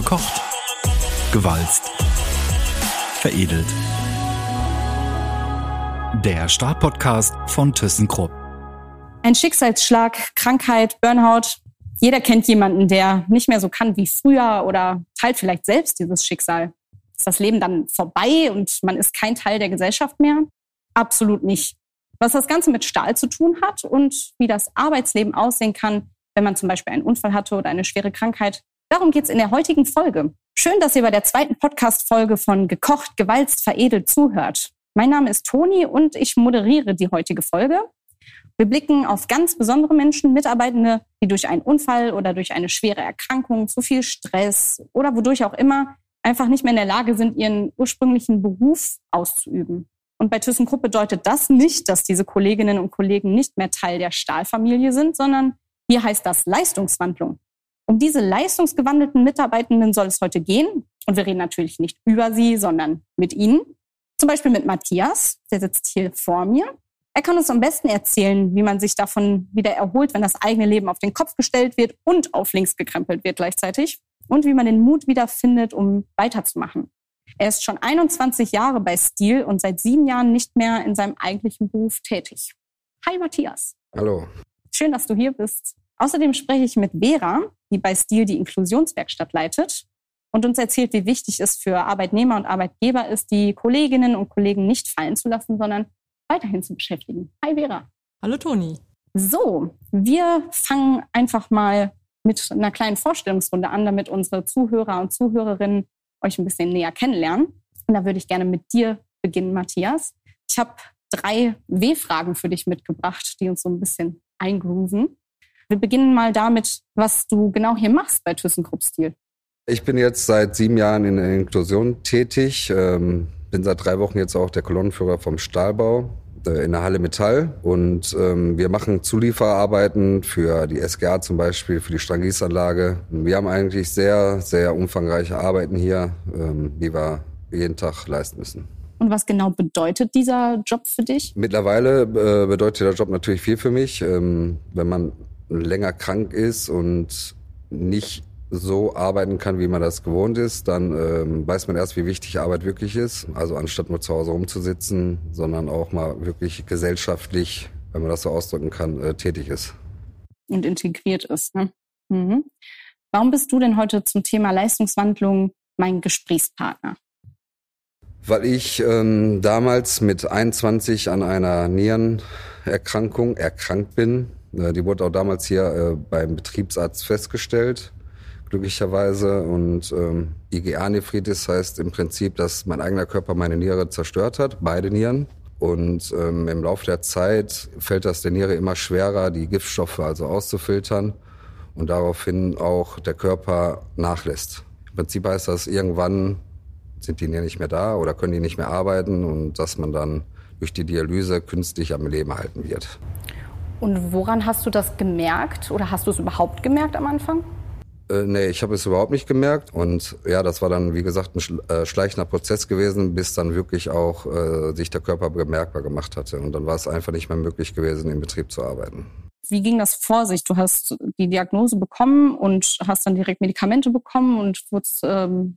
Gekocht. Gewalzt. Veredelt. Der Startpodcast von ThyssenKrupp. Ein Schicksalsschlag, Krankheit, Burnout. Jeder kennt jemanden, der nicht mehr so kann wie früher oder teilt vielleicht selbst dieses Schicksal. Ist das Leben dann vorbei und man ist kein Teil der Gesellschaft mehr? Absolut nicht. Was das Ganze mit Stahl zu tun hat und wie das Arbeitsleben aussehen kann, wenn man zum Beispiel einen Unfall hatte oder eine schwere Krankheit, darum geht's in der heutigen Folge. Schön, dass ihr bei der zweiten Podcast-Folge von Gekocht, Gewalzt, Veredelt zuhört. Mein Name ist Toni und ich moderiere die heutige Folge. Wir blicken auf ganz besondere Menschen, Mitarbeitende, die durch einen Unfall oder durch eine schwere Erkrankung, zu viel Stress oder wodurch auch immer einfach nicht mehr in der Lage sind, ihren ursprünglichen Beruf auszuüben. Und bei ThyssenKrupp bedeutet das nicht, dass diese Kolleginnen und Kollegen nicht mehr Teil der Stahlfamilie sind, sondern hier heißt das Leistungswandlung. Um diese leistungsgewandelten Mitarbeitenden soll es heute gehen. Und wir reden natürlich nicht über sie, sondern mit ihnen. Zum Beispiel mit Matthias, der sitzt hier vor mir. Er kann uns am besten erzählen, wie man sich davon wieder erholt, wenn das eigene Leben auf den Kopf gestellt wird und auf links gekrempelt wird gleichzeitig. Und wie man den Mut wieder findet, um weiterzumachen. Er ist schon 21 Jahre bei Stil und seit sieben Jahren nicht mehr in seinem eigentlichen Beruf tätig. Hi Matthias. Hallo. Schön, dass du hier bist. Außerdem spreche ich mit Vera, die bei Stil die Inklusionswerkstatt leitet und uns erzählt, wie wichtig es für Arbeitnehmer und Arbeitgeber ist, die Kolleginnen und Kollegen nicht fallen zu lassen, sondern weiterhin zu beschäftigen. Hi Vera. Hallo Toni. So, wir fangen einfach mal mit einer kleinen Vorstellungsrunde an, damit unsere Zuhörer und Zuhörerinnen euch ein bisschen näher kennenlernen. Und da würde ich gerne mit dir beginnen, Matthias. Ich habe drei W-Fragen für dich mitgebracht, die uns so ein bisschen eingrooven. Wir beginnen mal damit, was du genau hier machst bei ThyssenKrupp Stil. Ich bin jetzt seit sieben Jahren in der Inklusion tätig, ähm, bin seit drei Wochen jetzt auch der Kolonnenführer vom Stahlbau äh, in der Halle Metall und ähm, wir machen Zulieferarbeiten für die SGA zum Beispiel, für die Strangiesanlage. Wir haben eigentlich sehr, sehr umfangreiche Arbeiten hier, ähm, die wir jeden Tag leisten müssen. Und was genau bedeutet dieser Job für dich? Mittlerweile äh, bedeutet der Job natürlich viel für mich. Ähm, wenn man länger krank ist und nicht so arbeiten kann, wie man das gewohnt ist, dann ähm, weiß man erst, wie wichtig Arbeit wirklich ist. Also anstatt nur zu Hause rumzusitzen, sondern auch mal wirklich gesellschaftlich, wenn man das so ausdrücken kann, äh, tätig ist. Und integriert ist. Ne? Mhm. Warum bist du denn heute zum Thema Leistungswandlung mein Gesprächspartner? Weil ich ähm, damals mit 21 an einer Nierenerkrankung erkrankt bin. Äh, die wurde auch damals hier äh, beim Betriebsarzt festgestellt glücklicherweise. Und ähm, IgA-Nephritis heißt im Prinzip, dass mein eigener Körper meine Niere zerstört hat, beide Nieren. Und ähm, im Laufe der Zeit fällt das der Niere immer schwerer, die Giftstoffe also auszufiltern und daraufhin auch der Körper nachlässt. Im Prinzip heißt das, irgendwann sind die Nieren nicht mehr da oder können die nicht mehr arbeiten und dass man dann durch die Dialyse künstlich am Leben halten wird. Und woran hast du das gemerkt oder hast du es überhaupt gemerkt am Anfang? Äh, nee, ich habe es überhaupt nicht gemerkt. Und ja, das war dann, wie gesagt, ein äh, schleichender Prozess gewesen, bis dann wirklich auch äh, sich der Körper bemerkbar gemacht hatte. Und dann war es einfach nicht mehr möglich gewesen, im Betrieb zu arbeiten. Wie ging das vor sich? Du hast die Diagnose bekommen und hast dann direkt Medikamente bekommen und ähm,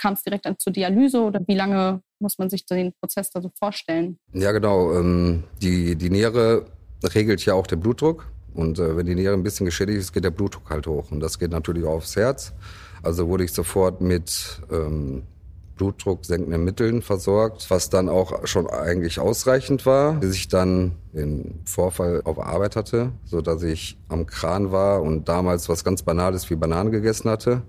kam es direkt zur Dialyse oder wie lange muss man sich den Prozess da so vorstellen? Ja, genau. Ähm, die, die Niere regelt ja auch den Blutdruck. Und äh, wenn die Niere ein bisschen geschädigt ist, geht der Blutdruck halt hoch. Und das geht natürlich auch aufs Herz. Also wurde ich sofort mit ähm, blutdrucksenkenden Mitteln versorgt, was dann auch schon eigentlich ausreichend war, bis ich dann den Vorfall auf Arbeit hatte, so dass ich am Kran war und damals was ganz Banales wie Bananen gegessen hatte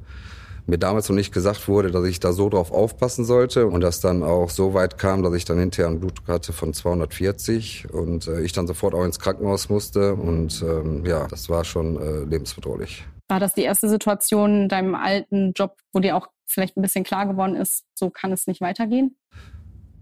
mir damals noch nicht gesagt wurde, dass ich da so drauf aufpassen sollte und das dann auch so weit kam, dass ich dann hinterher einen Blutdruck hatte von 240 und äh, ich dann sofort auch ins Krankenhaus musste und ähm, ja, das war schon äh, lebensbedrohlich. War das die erste Situation in deinem alten Job, wo dir auch vielleicht ein bisschen klar geworden ist, so kann es nicht weitergehen?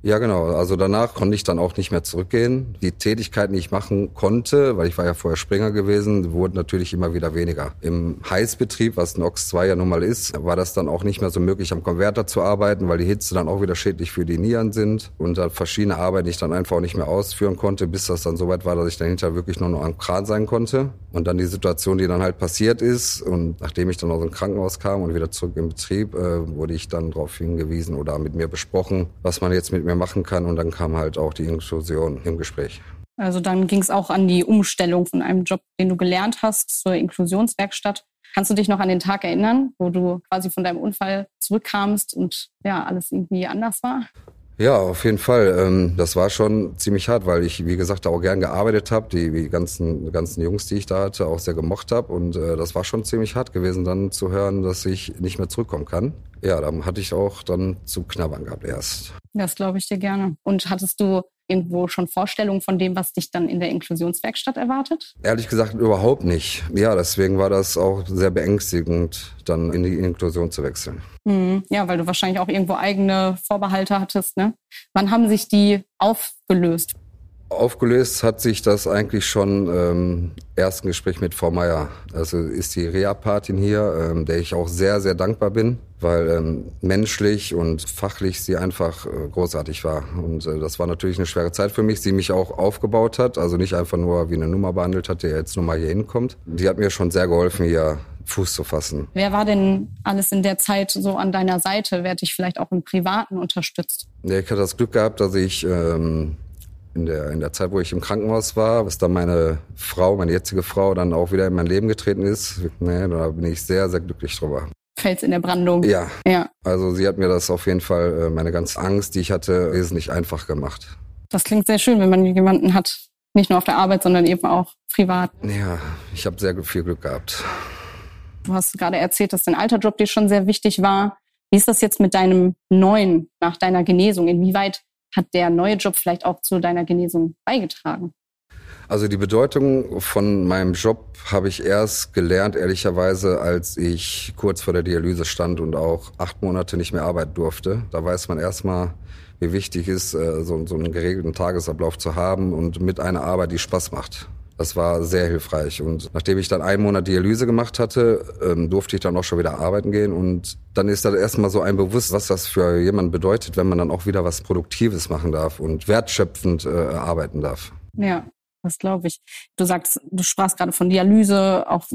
Ja, genau. Also danach konnte ich dann auch nicht mehr zurückgehen. Die Tätigkeiten, die ich machen konnte, weil ich war ja vorher Springer gewesen, wurden natürlich immer wieder weniger. Im Heißbetrieb, was ein OX 2 ja nun mal ist, war das dann auch nicht mehr so möglich, am Konverter zu arbeiten, weil die Hitze dann auch wieder schädlich für die Nieren sind und dann verschiedene Arbeiten ich dann einfach auch nicht mehr ausführen konnte, bis das dann soweit war, dass ich dahinter wirklich nur noch am Kran sein konnte. Und dann die Situation, die dann halt passiert ist und nachdem ich dann aus dem Krankenhaus kam und wieder zurück im Betrieb, äh, wurde ich dann darauf hingewiesen oder mit mir besprochen, was man jetzt mit mir mehr machen kann. Und dann kam halt auch die Inklusion im Gespräch. Also dann ging es auch an die Umstellung von einem Job, den du gelernt hast, zur Inklusionswerkstatt. Kannst du dich noch an den Tag erinnern, wo du quasi von deinem Unfall zurückkamst und ja, alles irgendwie anders war? Ja, auf jeden Fall. Ähm, das war schon ziemlich hart, weil ich, wie gesagt, auch gern gearbeitet habe, die, ganzen, ganzen Jungs, die ich da hatte, auch sehr gemocht habe. Und äh, das war schon ziemlich hart gewesen, dann zu hören, dass ich nicht mehr zurückkommen kann. Ja, dann hatte ich auch dann zu knabbern gehabt erst. Das glaube ich dir gerne. Und hattest du irgendwo schon Vorstellungen von dem, was dich dann in der Inklusionswerkstatt erwartet? Ehrlich gesagt überhaupt nicht. Ja, deswegen war das auch sehr beängstigend, dann in die Inklusion zu wechseln. Mhm. Ja, weil du wahrscheinlich auch irgendwo eigene Vorbehalte hattest. Ne? Wann haben sich die aufgelöst? Aufgelöst hat sich das eigentlich schon ähm, ersten Gespräch mit Frau Meier. Also ist die Reha-Patin hier, ähm, der ich auch sehr, sehr dankbar bin, weil ähm, menschlich und fachlich sie einfach äh, großartig war. Und äh, das war natürlich eine schwere Zeit für mich, sie mich auch aufgebaut hat, also nicht einfach nur wie eine Nummer behandelt hat, der jetzt nur mal hier hinkommt. Die hat mir schon sehr geholfen, hier Fuß zu fassen. Wer war denn alles in der Zeit so an deiner Seite? Wer hat dich vielleicht auch im Privaten unterstützt? Ja, ich hatte das Glück gehabt, dass ich ähm, in der, in der Zeit, wo ich im Krankenhaus war, dass dann meine Frau, meine jetzige Frau, dann auch wieder in mein Leben getreten ist. Nee, da bin ich sehr, sehr glücklich drüber. Fels in der Brandung. Ja. ja. Also sie hat mir das auf jeden Fall, äh, meine ganze Angst, die ich hatte, wesentlich einfach gemacht. Das klingt sehr schön, wenn man jemanden hat, nicht nur auf der Arbeit, sondern eben auch privat. Ja, ich habe sehr viel Glück gehabt. Du hast gerade erzählt, dass dein alter Job dir schon sehr wichtig war. Wie ist das jetzt mit deinem neuen nach deiner Genesung? Inwieweit hat der neue Job vielleicht auch zu deiner Genesung beigetragen? Also die Bedeutung von meinem Job habe ich erst gelernt, ehrlicherweise, als ich kurz vor der Dialyse stand und auch acht Monate nicht mehr arbeiten durfte. Da weiß man erstmal, wie wichtig es ist, äh, so, so einen geregelten Tagesablauf zu haben und mit einer Arbeit, die Spaß macht. Das war sehr hilfreich. Und nachdem ich dann einen Monat Dialyse gemacht hatte, ähm, durfte ich dann auch schon wieder arbeiten gehen. Und dann ist da erstmal so ein Bewusst, was das für jemanden bedeutet, wenn man dann auch wieder was Produktives machen darf und wertschöpfend äh, arbeiten darf. Ja, das glaube ich. Du sagst, du sprachst gerade von Dialyse, auch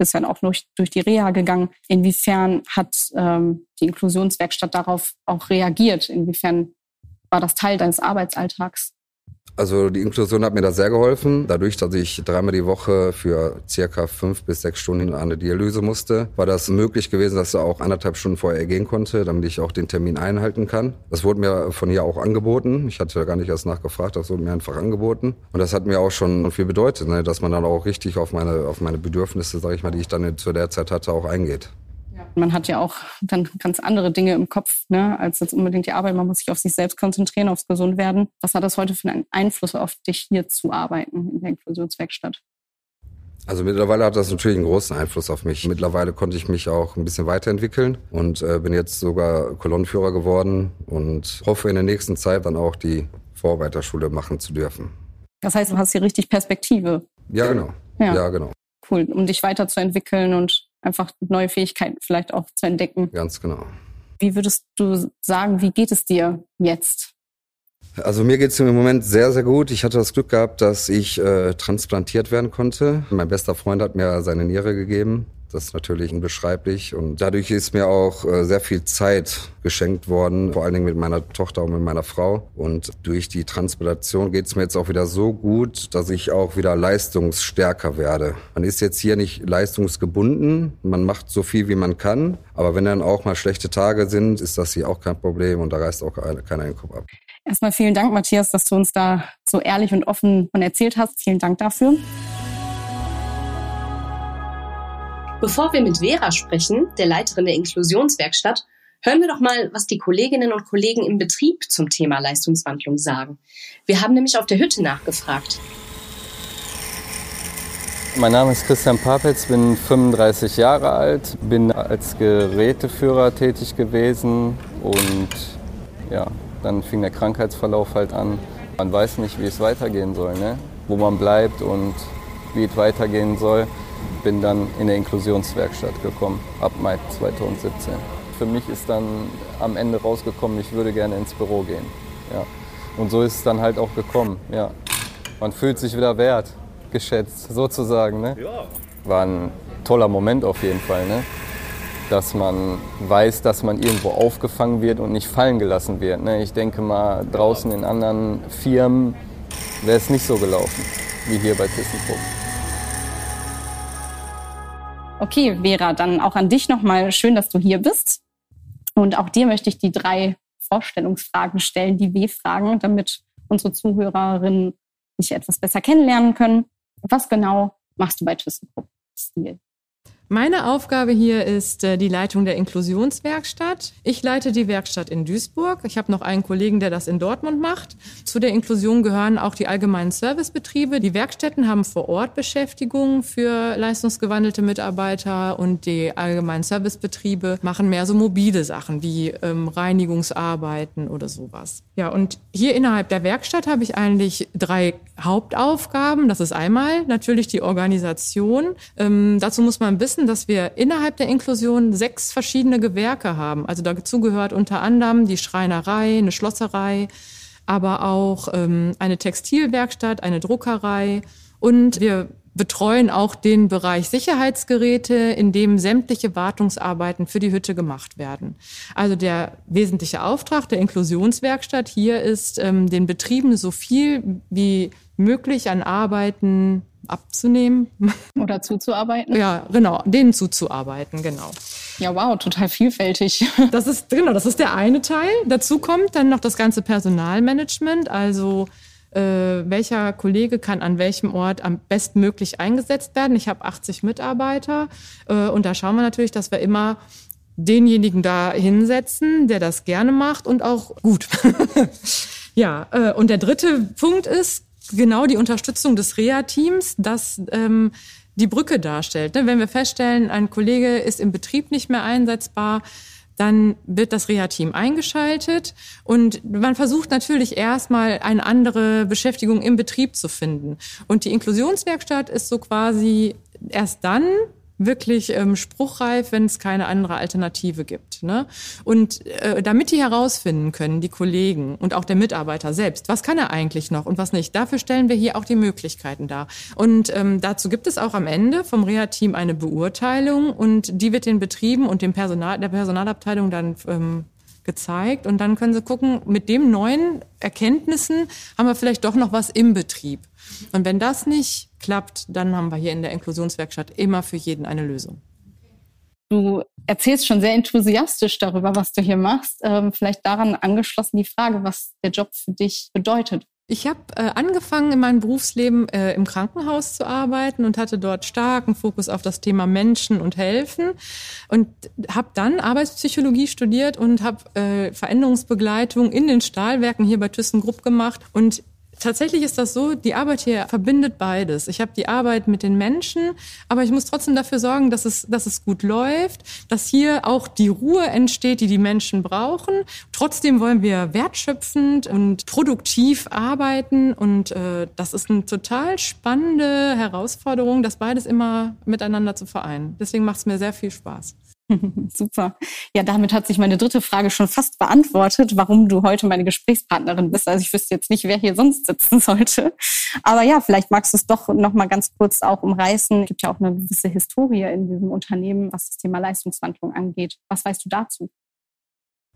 bist ja auch durch, durch die Reha gegangen. Inwiefern hat ähm, die Inklusionswerkstatt darauf auch reagiert? Inwiefern war das Teil deines Arbeitsalltags? Also die Inklusion hat mir da sehr geholfen. Dadurch, dass ich dreimal die Woche für circa fünf bis sechs Stunden an eine Dialyse musste, war das möglich gewesen, dass er auch anderthalb Stunden vorher gehen konnte, damit ich auch den Termin einhalten kann. Das wurde mir von ihr auch angeboten. Ich hatte gar nicht erst nachgefragt, das wurde mir einfach angeboten. Und das hat mir auch schon viel bedeutet, ne, dass man dann auch richtig auf meine, auf meine Bedürfnisse, sage ich mal, die ich dann zu der Zeit hatte, auch eingeht. Man hat ja auch dann ganz andere Dinge im Kopf, ne, als jetzt unbedingt die Arbeit. Man muss sich auf sich selbst konzentrieren, aufs Gesundwerden. Was hat das heute für einen Einfluss auf dich, hier zu arbeiten in der Inklusionswerkstatt? Also mittlerweile hat das natürlich einen großen Einfluss auf mich. Mittlerweile konnte ich mich auch ein bisschen weiterentwickeln und äh, bin jetzt sogar Kolonnenführer geworden und hoffe in der nächsten Zeit dann auch die Vorarbeiterschule machen zu dürfen. Das heißt, du hast hier richtig Perspektive. Ja, genau. Ja, ja genau. Cool, um dich weiterzuentwickeln und einfach neue Fähigkeiten vielleicht auch zu entdecken. Ganz genau. Wie würdest du sagen, wie geht es dir jetzt? Also mir geht es im Moment sehr, sehr gut. Ich hatte das Glück gehabt, dass ich äh, transplantiert werden konnte. Mein bester Freund hat mir seine Niere gegeben. Das ist natürlich unbeschreiblich und dadurch ist mir auch äh, sehr viel Zeit geschenkt worden, vor allen Dingen mit meiner Tochter und mit meiner Frau. Und durch die Transplantation geht es mir jetzt auch wieder so gut, dass ich auch wieder leistungsstärker werde. Man ist jetzt hier nicht leistungsgebunden, man macht so viel, wie man kann, aber wenn dann auch mal schlechte Tage sind, ist das hier auch kein Problem und da reißt auch keiner den Kopf ab. Erstmal vielen Dank, Matthias, dass du uns da so ehrlich und offen von erzählt hast. Vielen Dank dafür. Bevor wir mit Vera sprechen, der Leiterin der Inklusionswerkstatt, hören wir doch mal, was die Kolleginnen und Kollegen im Betrieb zum Thema Leistungswandlung sagen. Wir haben nämlich auf der Hütte nachgefragt. Mein Name ist Christian Papetz, bin 35 Jahre alt, bin als Geräteführer tätig gewesen und ja, Dann fing der Krankheitsverlauf halt an. Man weiß nicht, wie es weitergehen soll, ne? wo man bleibt und wie es weitergehen soll. Bin dann in der Inklusionswerkstatt gekommen, ab Mai 2017. Für mich ist dann am Ende rausgekommen, ich würde gerne ins Büro gehen. Ja. Und so ist es dann halt auch gekommen. Ja. Man fühlt sich wieder wert, geschätzt, sozusagen. Ne? War ein toller Moment auf jeden Fall. Ne? Dass man weiß, dass man irgendwo aufgefangen wird und nicht fallen gelassen wird. Ne? Ich denke mal, draußen in anderen Firmen wäre es nicht so gelaufen wie hier bei ThyssenKrupp. Okay, Vera, dann auch an dich nochmal schön, dass du hier bist. Und auch dir möchte ich die drei Vorstellungsfragen stellen, die W-Fragen, damit unsere Zuhörerinnen dich etwas besser kennenlernen können. Was genau machst du bei ThyssenKrupp Stil? Meine Aufgabe hier ist äh, die Leitung der Inklusionswerkstatt. Ich leite die Werkstatt in Duisburg. Ich habe noch einen Kollegen, der das in Dortmund macht. Zu der Inklusion gehören auch die allgemeinen Servicebetriebe. Die Werkstätten haben vor Ort Beschäftigung für leistungsgewandelte Mitarbeiter und die allgemeinen Servicebetriebe machen mehr so mobile Sachen wie ähm, Reinigungsarbeiten oder sowas. Ja, und hier innerhalb der Werkstatt habe ich eigentlich drei Hauptaufgaben. Das ist einmal natürlich die Organisation. Ähm, dazu muss man wissen, dass wir innerhalb der Inklusion sechs verschiedene Gewerke haben. Also dazu gehört unter anderem die Schreinerei, eine Schlosserei, aber auch ähm, eine Textilwerkstatt, eine Druckerei und wir betreuen auch den Bereich Sicherheitsgeräte, in dem sämtliche Wartungsarbeiten für die Hütte gemacht werden. Also der wesentliche Auftrag der Inklusionswerkstatt hier ist, ähm, den Betrieben so viel wie möglich an Arbeiten abzunehmen. Oder zuzuarbeiten? Ja, genau, denen zuzuarbeiten, genau. Ja, wow, total vielfältig. Das ist, genau, das ist der eine Teil. Dazu kommt dann noch das ganze Personalmanagement, also welcher Kollege kann an welchem Ort am bestmöglich eingesetzt werden. Ich habe 80 Mitarbeiter äh, und da schauen wir natürlich, dass wir immer denjenigen da hinsetzen, der das gerne macht und auch gut. ja, äh, und der dritte Punkt ist genau die Unterstützung des Reha-Teams, das ähm, die Brücke darstellt. Ne? Wenn wir feststellen, ein Kollege ist im Betrieb nicht mehr einsetzbar, dann wird das Reha-Team eingeschaltet und man versucht natürlich erstmal eine andere Beschäftigung im Betrieb zu finden. Und die Inklusionswerkstatt ist so quasi erst dann wirklich ähm, spruchreif, wenn es keine andere Alternative gibt. Ne? Und äh, damit die herausfinden können, die Kollegen und auch der Mitarbeiter selbst, was kann er eigentlich noch und was nicht, dafür stellen wir hier auch die Möglichkeiten dar. Und ähm, dazu gibt es auch am Ende vom Reha-Team eine Beurteilung und die wird den Betrieben und dem Personal, der Personalabteilung dann ähm, gezeigt und dann können sie gucken, mit dem neuen Erkenntnissen haben wir vielleicht doch noch was im Betrieb. Und wenn das nicht klappt, dann haben wir hier in der Inklusionswerkstatt immer für jeden eine Lösung. Du erzählst schon sehr enthusiastisch darüber, was du hier machst. Ähm, vielleicht daran angeschlossen die Frage, was der Job für dich bedeutet. Ich habe äh, angefangen in meinem Berufsleben äh, im Krankenhaus zu arbeiten und hatte dort starken Fokus auf das Thema Menschen und Helfen und habe dann Arbeitspsychologie studiert und habe äh, Veränderungsbegleitung in den Stahlwerken hier bei ThyssenKrupp gemacht und Tatsächlich ist das so, die Arbeit hier verbindet beides. Ich habe die Arbeit mit den Menschen, aber ich muss trotzdem dafür sorgen, dass es, dass es gut läuft, dass hier auch die Ruhe entsteht, die die Menschen brauchen. Trotzdem wollen wir wertschöpfend und produktiv arbeiten und äh, das ist eine total spannende Herausforderung, das beides immer miteinander zu vereinen. Deswegen macht es mir sehr viel Spaß. Super. Ja, damit hat sich meine dritte Frage schon fast beantwortet, warum du heute meine Gesprächspartnerin bist. Also ich wüsste jetzt nicht, wer hier sonst sitzen sollte. Aber ja, vielleicht magst du es doch noch mal ganz kurz auch umreißen. Es gibt ja auch eine gewisse Historie in diesem Unternehmen, was das Thema Leistungswandlung angeht. Was weißt du dazu?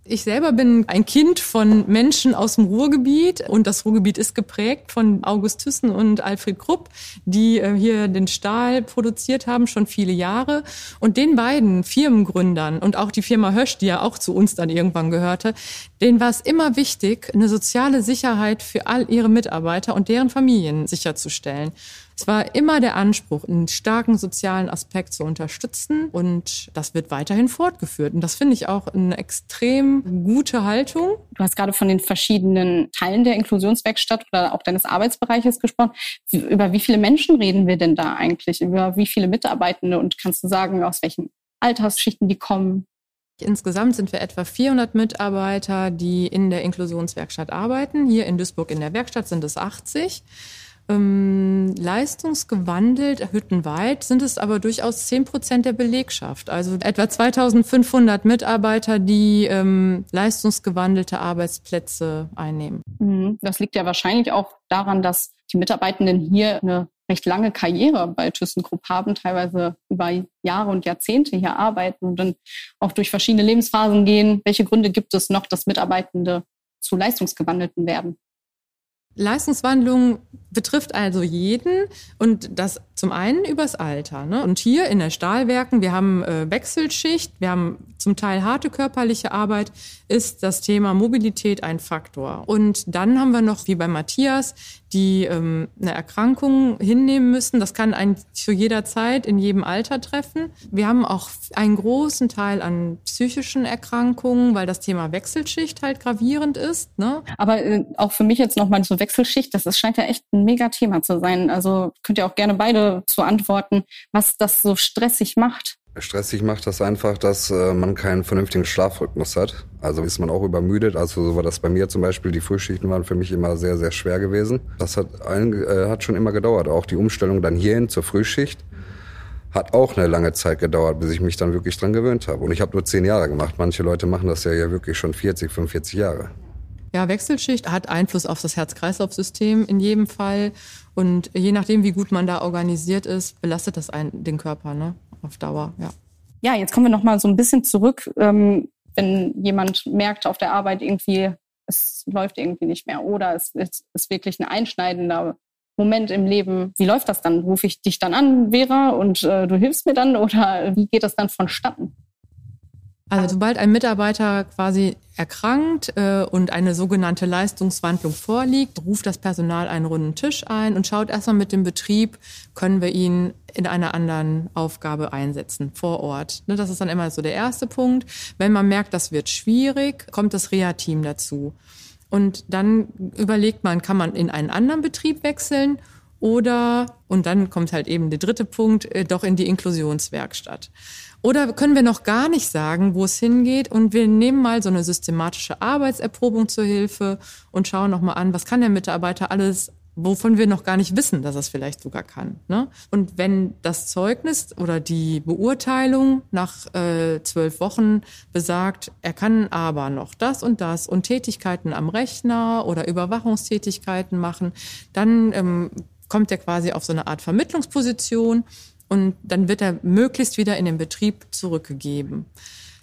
Ich selber bin ein Kind von Menschen aus dem Ruhrgebiet und das Ruhrgebiet ist geprägt von August Thyssen und Alfred Krupp, die äh, hier den Stahl produziert haben, schon viele Jahre. Und den beiden Firmengründern und auch die Firma Hösch, die ja auch zu uns dann irgendwann gehörte, denen war es immer wichtig, eine soziale Sicherheit für all ihre Mitarbeiter und deren Familien sicherzustellen. Es war immer der Anspruch, einen starken sozialen Aspekt zu unterstützen und das wird weiterhin fortgeführt. Und das finde ich auch eine extrem gute Haltung. Du hast gerade von den verschiedenen Teilen der Inklusionswerkstatt oder auch deines Arbeitsbereiches gesprochen. Über wie viele Menschen reden wir denn da eigentlich? Über wie viele Mitarbeitende? Und kannst du sagen, aus welchen Altersschichten die kommen? Insgesamt sind wir etwa 400 Mitarbeiter, die in der Inklusionswerkstatt arbeiten. Hier in Duisburg in der Werkstatt sind es 80. Ähm, leistungsgewandelt, hüttenweit, sind es aber durchaus 10 Prozent der Belegschaft. Also etwa 2500 Mitarbeiter, die ähm, leistungsgewandelte Arbeitsplätze einnehmen. Mhm. Das liegt ja wahrscheinlich auch daran, dass die Mitarbeitenden hier eine recht lange Karriere bei ThyssenKrupp haben, teilweise über Jahre und Jahrzehnte hier arbeiten und dann auch durch verschiedene Lebensphasen gehen. Welche Gründe gibt es noch, dass Mitarbeitende zu Leistungsgewandelten werden? Leistungswandlung betrifft also jeden und das zum einen übers Alter. Ne? Und hier in der Stahlwerken, wir haben äh, Wechselschicht, wir haben zum Teil harte körperliche Arbeit, ist das Thema Mobilität ein Faktor. Und dann haben wir noch, wie bei Matthias, die ähm, eine Erkrankung hinnehmen müssen. Das kann einen zu jeder Zeit, in jedem Alter treffen. Wir haben auch einen großen Teil an psychischen Erkrankungen, weil das Thema Wechselschicht halt gravierend ist. Ne? Aber äh, auch für mich jetzt nochmal so Wechselschicht, das ist, scheint ja echt ein Mega-Thema zu sein. Also könnt ihr auch gerne beide zu antworten, was das so stressig macht. Stressig macht das einfach, dass äh, man keinen vernünftigen Schlafrhythmus hat. Also ist man auch übermüdet. Also so war das bei mir zum Beispiel. Die Frühschichten waren für mich immer sehr, sehr schwer gewesen. Das hat, ein, äh, hat schon immer gedauert. Auch die Umstellung dann hierhin zur Frühschicht hat auch eine lange Zeit gedauert, bis ich mich dann wirklich dran gewöhnt habe. Und ich habe nur zehn Jahre gemacht. Manche Leute machen das ja, ja wirklich schon 40, 45 Jahre. Ja, Wechselschicht hat Einfluss auf das Herz-Kreislauf-System in jedem Fall. Und je nachdem, wie gut man da organisiert ist, belastet das einen, den Körper. Ne? auf Dauer, ja. Ja, jetzt kommen wir noch mal so ein bisschen zurück, ähm, wenn jemand merkt auf der Arbeit irgendwie, es läuft irgendwie nicht mehr oder es ist, ist wirklich ein einschneidender Moment im Leben. Wie läuft das dann? Rufe ich dich dann an, Vera, und äh, du hilfst mir dann oder wie geht das dann vonstatten? Also sobald ein Mitarbeiter quasi erkrankt äh, und eine sogenannte Leistungswandlung vorliegt, ruft das Personal einen runden Tisch ein und schaut erstmal mit dem Betrieb, können wir ihn in einer anderen Aufgabe einsetzen vor Ort. Ne, das ist dann immer so der erste Punkt. Wenn man merkt, das wird schwierig, kommt das Reha-Team dazu. Und dann überlegt man, kann man in einen anderen Betrieb wechseln oder, und dann kommt halt eben der dritte Punkt, äh, doch in die Inklusionswerkstatt. Oder können wir noch gar nicht sagen, wo es hingeht und wir nehmen mal so eine systematische Arbeitserprobung zur Hilfe und schauen nochmal an, was kann der Mitarbeiter alles wovon wir noch gar nicht wissen, dass er es vielleicht sogar kann. Ne? Und wenn das Zeugnis oder die Beurteilung nach äh, zwölf Wochen besagt, er kann aber noch das und das und Tätigkeiten am Rechner oder Überwachungstätigkeiten machen, dann ähm, kommt er quasi auf so eine Art Vermittlungsposition und dann wird er möglichst wieder in den Betrieb zurückgegeben.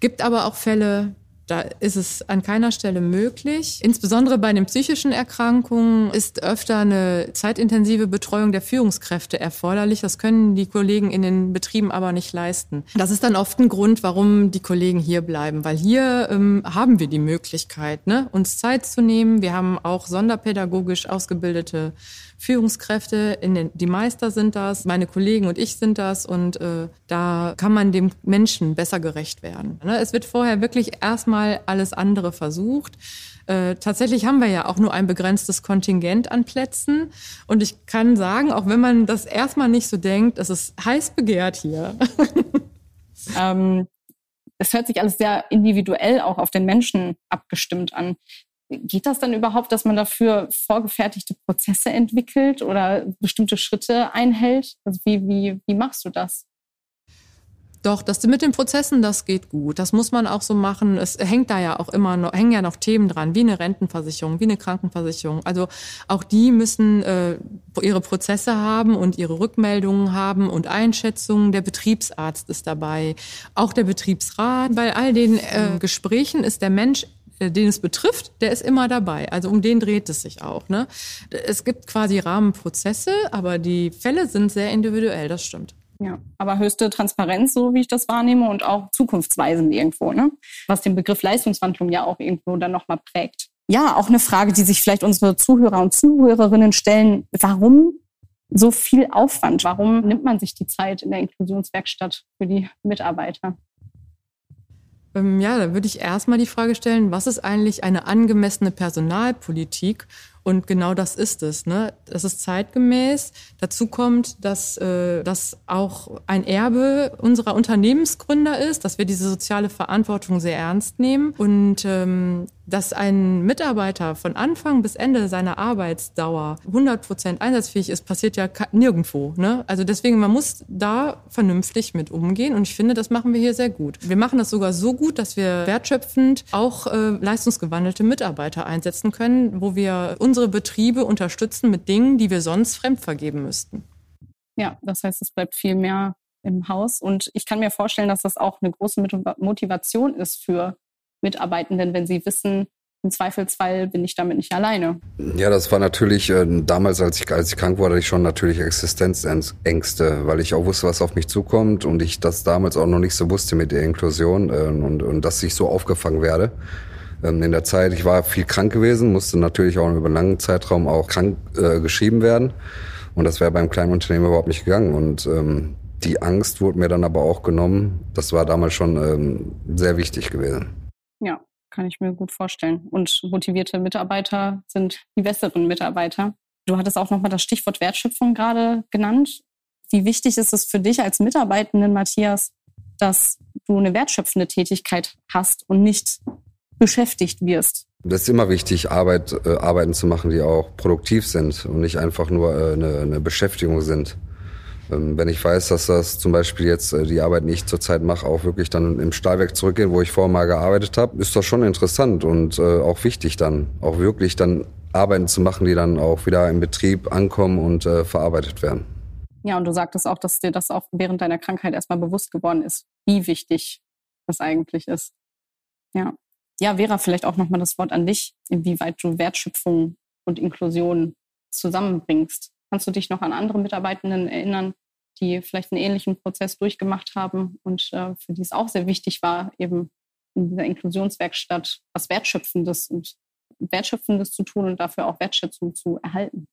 Gibt aber auch Fälle, da ist es an keiner Stelle möglich. Insbesondere bei den psychischen Erkrankungen ist öfter eine zeitintensive Betreuung der Führungskräfte erforderlich. Das können die Kollegen in den Betrieben aber nicht leisten. Das ist dann oft ein Grund, warum die Kollegen hier bleiben, weil hier ähm, haben wir die Möglichkeit, ne, uns Zeit zu nehmen. Wir haben auch sonderpädagogisch ausgebildete Führungskräfte, den, die Meister sind das, meine Kollegen und ich sind das und äh, da kann man dem Menschen besser gerecht werden. Ne? Es wird vorher wirklich erstmal alles andere versucht. Äh, tatsächlich haben wir ja auch nur ein begrenztes Kontingent an Plätzen. Und ich kann sagen, auch wenn man das erstmal nicht so denkt, es ist heiß begehrt hier. ähm, es hört sich alles sehr individuell auch auf den Menschen abgestimmt an. Geht das dann überhaupt, dass man dafür vorgefertigte Prozesse entwickelt oder bestimmte Schritte einhält? Also wie, wie, wie machst du das? Doch, das mit den Prozessen, das geht gut. Das muss man auch so machen. Es hängt da ja auch immer noch, hängen ja noch Themen dran, wie eine Rentenversicherung, wie eine Krankenversicherung. Also auch die müssen äh, ihre Prozesse haben und ihre Rückmeldungen haben und Einschätzungen. Der Betriebsarzt ist dabei, auch der Betriebsrat. Bei all den äh, Gesprächen ist der Mensch äh, den es betrifft, der ist immer dabei. Also um den dreht es sich auch. Ne? Es gibt quasi Rahmenprozesse, aber die Fälle sind sehr individuell, das stimmt. Ja, aber höchste Transparenz, so wie ich das wahrnehme, und auch zukunftsweisend irgendwo, ne? was den Begriff Leistungswandlung ja auch irgendwo dann nochmal prägt. Ja, auch eine Frage, die sich vielleicht unsere Zuhörer und Zuhörerinnen stellen. Warum so viel Aufwand? Warum nimmt man sich die Zeit in der Inklusionswerkstatt für die Mitarbeiter? Ähm, ja, da würde ich erstmal die Frage stellen, was ist eigentlich eine angemessene Personalpolitik Und genau das ist es. Ne? Das ist zeitgemäß. Dazu kommt, dass äh, das auch ein Erbe unserer Unternehmensgründer ist, dass wir diese soziale Verantwortung sehr ernst nehmen und ähm, dass ein Mitarbeiter von Anfang bis Ende seiner Arbeitsdauer 100 Prozent einsatzfähig ist, passiert ja nirgendwo. Ne? Also deswegen, man muss da vernünftig mit umgehen und ich finde, das machen wir hier sehr gut. Wir machen das sogar so gut, dass wir wertschöpfend auch äh, leistungsgewandelte Mitarbeiter einsetzen können, wo wir unsere Betriebe unterstützen mit Dingen, die wir sonst fremd vergeben müssten. Ja, das heißt, es bleibt viel mehr im Haus und ich kann mir vorstellen, dass das auch eine große Motivation ist für Mitarbeitenden, wenn sie wissen, im Zweifelsfall bin ich damit nicht alleine. Ja, das war natürlich äh, damals, als ich, als ich krank war, hatte ich schon natürlich Existenzängste, weil ich auch wusste, was auf mich zukommt und ich das damals auch noch nicht so wusste mit der Inklusion äh, und, und dass ich so aufgefangen werde. Ähm, in der Zeit, ich war viel krank gewesen, musste natürlich auch über einen langen Zeitraum auch krank äh, geschrieben werden und das wäre beim kleinen Unternehmen überhaupt nicht gegangen und ähm, die Angst wurde mir dann aber auch genommen. Das war damals schon ähm, sehr wichtig gewesen. Ja, kann ich mir gut vorstellen. Und motivierte Mitarbeiter sind die besseren Mitarbeiter. Du hattest auch nochmal das Stichwort Wertschöpfung gerade genannt. Wie wichtig ist es für dich als Mitarbeitenden, Matthias, dass du eine wertschöpfende Tätigkeit hast und nicht beschäftigt wirst? Das ist immer wichtig, Arbeit, äh, Arbeiten zu machen, die auch produktiv sind und nicht einfach nur äh, eine, eine Beschäftigung sind. Ähm, wenn ich weiß, dass das zum Beispiel jetzt äh, die Arbeit, die ich zurzeit mache, auch wirklich dann im Stahlwerk zurückgehen, wo ich vorher mal gearbeitet habe, ist das schon interessant und äh, auch wichtig dann, auch wirklich dann Arbeiten zu machen, die dann auch wieder im Betrieb ankommen und äh, verarbeitet werden. Ja, und du sagtest auch, dass dir das auch während deiner Krankheit erstmal bewusst geworden ist, wie wichtig das eigentlich ist. Ja. Ja, Vera, vielleicht auch nochmal das Wort an dich, inwieweit du Wertschöpfung und Inklusion zusammenbringst. Kannst du dich noch an andere Mitarbeitenden erinnern, die vielleicht einen ähnlichen Prozess durchgemacht haben und äh, für die es auch sehr wichtig war, eben in dieser Inklusionswerkstatt was Wertschöpfendes und Wertschöpfendes zu tun und dafür auch Wertschätzung zu erhalten.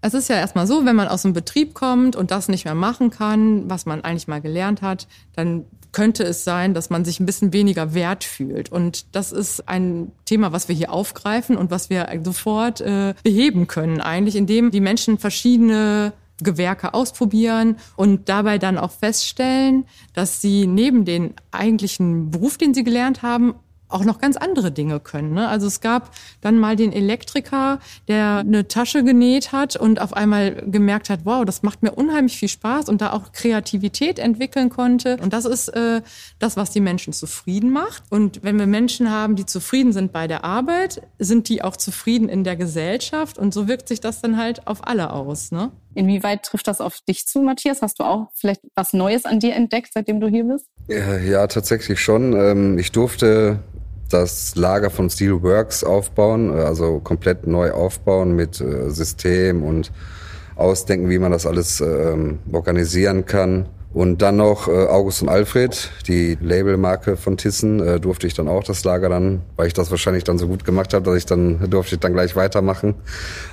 Es ist ja erstmal so, wenn man aus dem Betrieb kommt und das nicht mehr machen kann, was man eigentlich mal gelernt hat, dann könnte es sein, dass man sich ein bisschen weniger wert fühlt. Und das ist ein Thema, was wir hier aufgreifen und was wir sofort äh, beheben können, eigentlich, indem die Menschen verschiedene Gewerke ausprobieren und dabei dann auch feststellen, dass sie neben den eigentlichen Beruf, den sie gelernt haben, auch noch ganz andere Dinge können. Ne? Also es gab dann mal den Elektriker, der eine Tasche genäht hat und auf einmal gemerkt hat, wow, das macht mir unheimlich viel Spaß und da auch Kreativität entwickeln konnte. Und das ist äh, das, was die Menschen zufrieden macht. Und wenn wir Menschen haben, die zufrieden sind bei der Arbeit, sind die auch zufrieden in der Gesellschaft. Und so wirkt sich das dann halt auf alle aus. Ne? Inwieweit trifft das auf dich zu, Matthias? Hast du auch vielleicht was Neues an dir entdeckt, seitdem du hier bist? Ja, ja tatsächlich schon. Ähm, ich durfte das Lager von Steelworks aufbauen, äh, also komplett neu aufbauen mit äh, System und ausdenken, wie man das alles ähm, organisieren kann. Und dann noch äh, August und Alfred, die Labelmarke von Thyssen, äh, durfte ich dann auch das Lager dann, weil ich das wahrscheinlich dann so gut gemacht habe, dass ich dann durfte ich dann gleich weitermachen.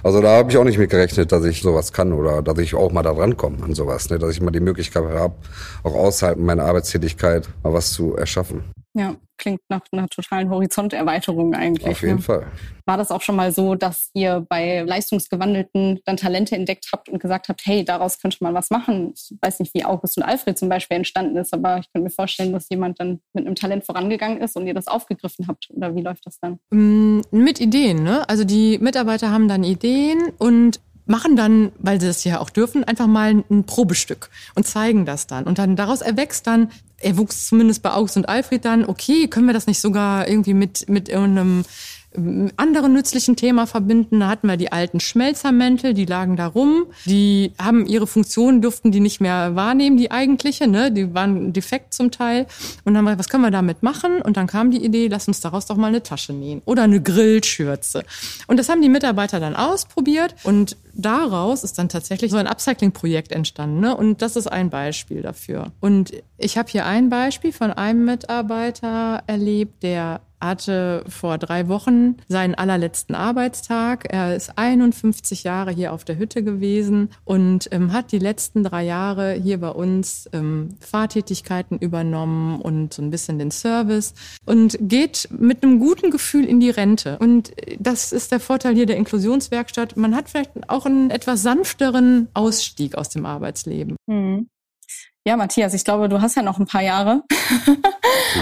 Also da habe ich auch nicht mit gerechnet, dass ich sowas kann oder dass ich auch mal da rankomme an sowas, ne? dass ich mal die Möglichkeit habe, auch außerhalb meiner Arbeitstätigkeit mal was zu erschaffen. Ja, klingt nach einer totalen Horizonterweiterung eigentlich. Auf jeden ne? Fall. War das auch schon mal so, dass ihr bei Leistungsgewandelten dann Talente entdeckt habt und gesagt habt, hey, daraus könnte man was machen? Ich weiß nicht, wie August und Alfred zum Beispiel entstanden ist, aber ich könnte mir vorstellen, dass jemand dann mit einem Talent vorangegangen ist und ihr das aufgegriffen habt. Oder wie läuft das dann? Mm, mit Ideen, ne? Also die Mitarbeiter haben dann Ideen und machen dann, weil sie das ja auch dürfen, einfach mal ein Probestück und zeigen das dann. Und dann daraus erwächst dann, er wuchs zumindest bei August und Alfred dann, okay, können wir das nicht sogar irgendwie mit, mit irgendeinem anderen nützlichen Thema verbinden. Da hatten wir die alten Schmelzermäntel, die lagen da rum. Die haben ihre Funktion, durften die nicht mehr wahrnehmen, die eigentliche, ne? Die waren defekt zum Teil. Und dann haben wir, was können wir damit machen? Und dann kam die Idee, lass uns daraus doch mal eine Tasche nähen. Oder eine Grillschürze. Und das haben die Mitarbeiter dann ausprobiert. Und daraus ist dann tatsächlich so ein Upcycling-Projekt entstanden. Ne? Und das ist ein Beispiel dafür. Und ich habe hier ein Beispiel von einem Mitarbeiter erlebt, der hatte vor drei Wochen seinen allerletzten Arbeitstag. Er ist 51 Jahre hier auf der Hütte gewesen und ähm, hat die letzten drei Jahre hier bei uns ähm, Fahrtätigkeiten übernommen und so ein bisschen den Service und geht mit einem guten Gefühl in die Rente. Und das ist der Vorteil hier der Inklusionswerkstatt. Man hat vielleicht auch einen etwas sanfteren Ausstieg aus dem Arbeitsleben. Mhm. Ja, Matthias, ich glaube, du hast ja noch ein paar Jahre.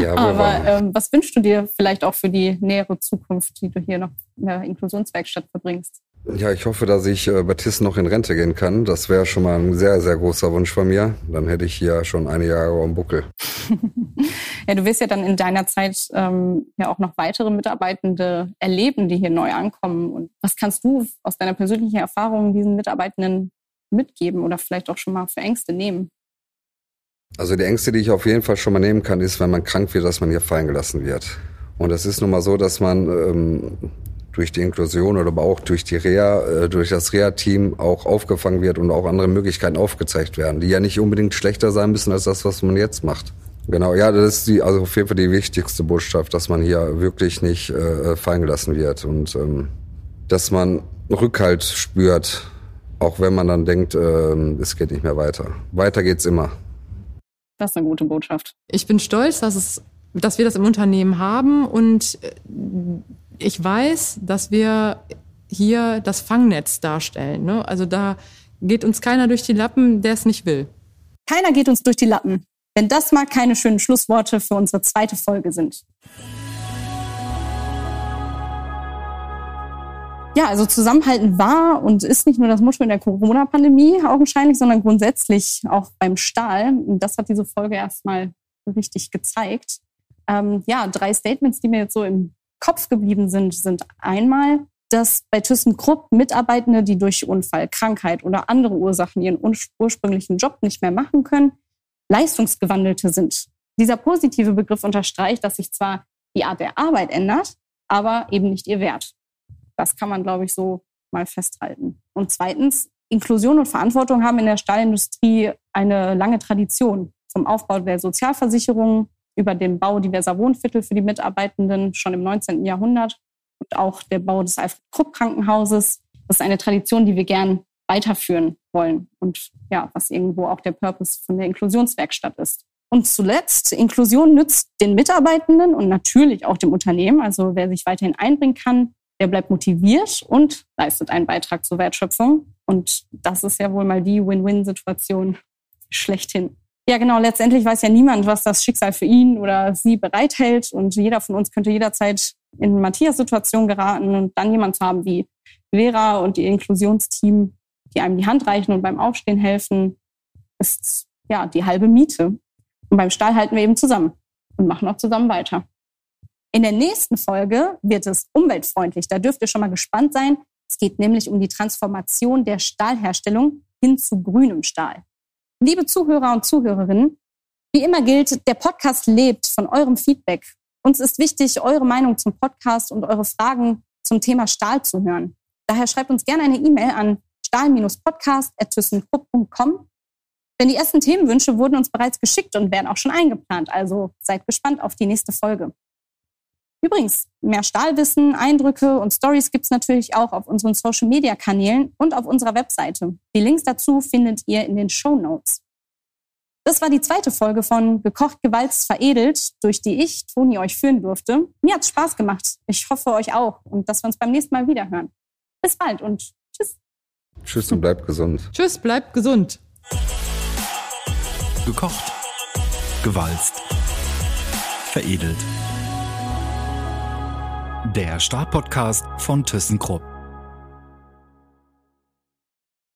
Ja, aber ähm, was wünschst du dir vielleicht auch für die nähere Zukunft, die du hier noch in der Inklusionswerkstatt verbringst? Ja, ich hoffe, dass ich äh, Baptiste noch in Rente gehen kann. Das wäre schon mal ein sehr, sehr großer Wunsch von mir. Dann hätte ich hier schon einige Jahre am Buckel. ja, du wirst ja dann in deiner Zeit ähm, ja auch noch weitere Mitarbeitende erleben, die hier neu ankommen. Und was kannst du aus deiner persönlichen Erfahrung diesen Mitarbeitenden mitgeben oder vielleicht auch schon mal für Ängste nehmen? Also die Ängste, die ich auf jeden Fall schon mal nehmen kann, ist, wenn man krank wird, dass man hier fallen gelassen wird. Und es ist nun mal so, dass man ähm, durch die Inklusion oder aber auch durch die Reha, äh, durch das Reha-Team auch aufgefangen wird und auch andere Möglichkeiten aufgezeigt werden, die ja nicht unbedingt schlechter sein müssen als das, was man jetzt macht. Genau, ja, das ist die, also auf jeden Fall die wichtigste Botschaft, dass man hier wirklich nicht äh, fallen gelassen wird und ähm, dass man Rückhalt spürt, auch wenn man dann denkt, äh, es geht nicht mehr weiter. Weiter geht's immer. Das ist eine gute Botschaft. Ich bin stolz, dass es, dass wir das im Unternehmen haben und äh, ich weiß, dass wir hier das Fangnetz darstellen. Ne? Also da geht uns keiner durch die Lappen, der es nicht will. Keiner geht uns durch die Lappen. Wenn das mal keine schönen Schlussworte für unsere zweite Folge sind. Ja, also Zusammenhalten war und ist nicht nur das Muscheln der Corona-Pandemie augenscheinlich, sondern grundsätzlich auch beim Stahl. Und das hat diese Folge erstmal richtig gezeigt. Ähm, ja, drei Statements, die mir jetzt so im Kopf geblieben sind, sind einmal, dass bei ThyssenKrupp Mitarbeitende, die durch Unfall, Krankheit oder andere Ursachen ihren ursprünglichen Job nicht mehr machen können, Leistungsgewandelte sind. Dieser positive Begriff unterstreicht, dass sich zwar die Art der Arbeit ändert, aber eben nicht ihr Wert. Das kann man, glaube ich, so mal festhalten. Und zweitens, Inklusion und Verantwortung haben in der Stahlindustrie eine lange Tradition. Vom Aufbau der Sozialversicherung über den Bau diverser Wohnviertel für die Mitarbeitenden schon im 19. Jahrhundert und auch der Bau des Alfred Krupp Krankenhauses. Das ist eine Tradition, die wir gern weiterführen wollen und ja, was irgendwo auch der Purpose von der Inklusionswerkstatt ist. Und zuletzt, Inklusion nützt den Mitarbeitenden und natürlich auch dem Unternehmen. Also wer sich weiterhin einbringen kann, der bleibt motiviert und leistet einen Beitrag zur Wertschöpfung. Und das ist ja wohl mal die Win-Win-Situation schlechthin. Ja, genau, letztendlich weiß ja niemand, was das Schicksal für ihn oder sie bereithält. Und jeder von uns könnte jederzeit in Matthias Situation geraten und dann jemand haben wie Vera und ihr Inklusionsteam, die einem die Hand reichen und beim Aufstehen helfen, ist ja die halbe Miete. Und beim Stahl halten wir eben zusammen und machen auch zusammen weiter. In der nächsten Folge wird es umweltfreundlich. Da dürft ihr schon mal gespannt sein. Es geht nämlich um die Transformation der Stahlherstellung hin zu grünem Stahl. Liebe Zuhörer und Zuhörerinnen, wie immer gilt, der Podcast lebt von eurem Feedback. Uns ist wichtig, eure Meinung zum Podcast und eure Fragen zum Thema Stahl zu hören. Daher schreibt uns gerne eine E-Mail an stahl-podcast.thyssenkrupp.com. Denn die ersten Themenwünsche wurden uns bereits geschickt und werden auch schon eingeplant. Also seid gespannt auf die nächste Folge. Übrigens, mehr Stahlwissen, Eindrücke und Stories gibt's natürlich auch auf unseren Social-Media-Kanälen und auf unserer Webseite. Die Links dazu findet ihr in den Show Notes. Das war die zweite Folge von Gekocht, Gewalzt, Veredelt, durch die ich, Toni, euch führen durfte. Mir hat's Spaß gemacht. Ich hoffe euch auch und dass wir uns beim nächsten Mal wieder hören. Bis bald und tschüss. Tschüss und bleibt gesund. Tschüss, bleibt gesund. Gekocht, gewalzt, veredelt. Der Startpodcast von ThyssenKrupp.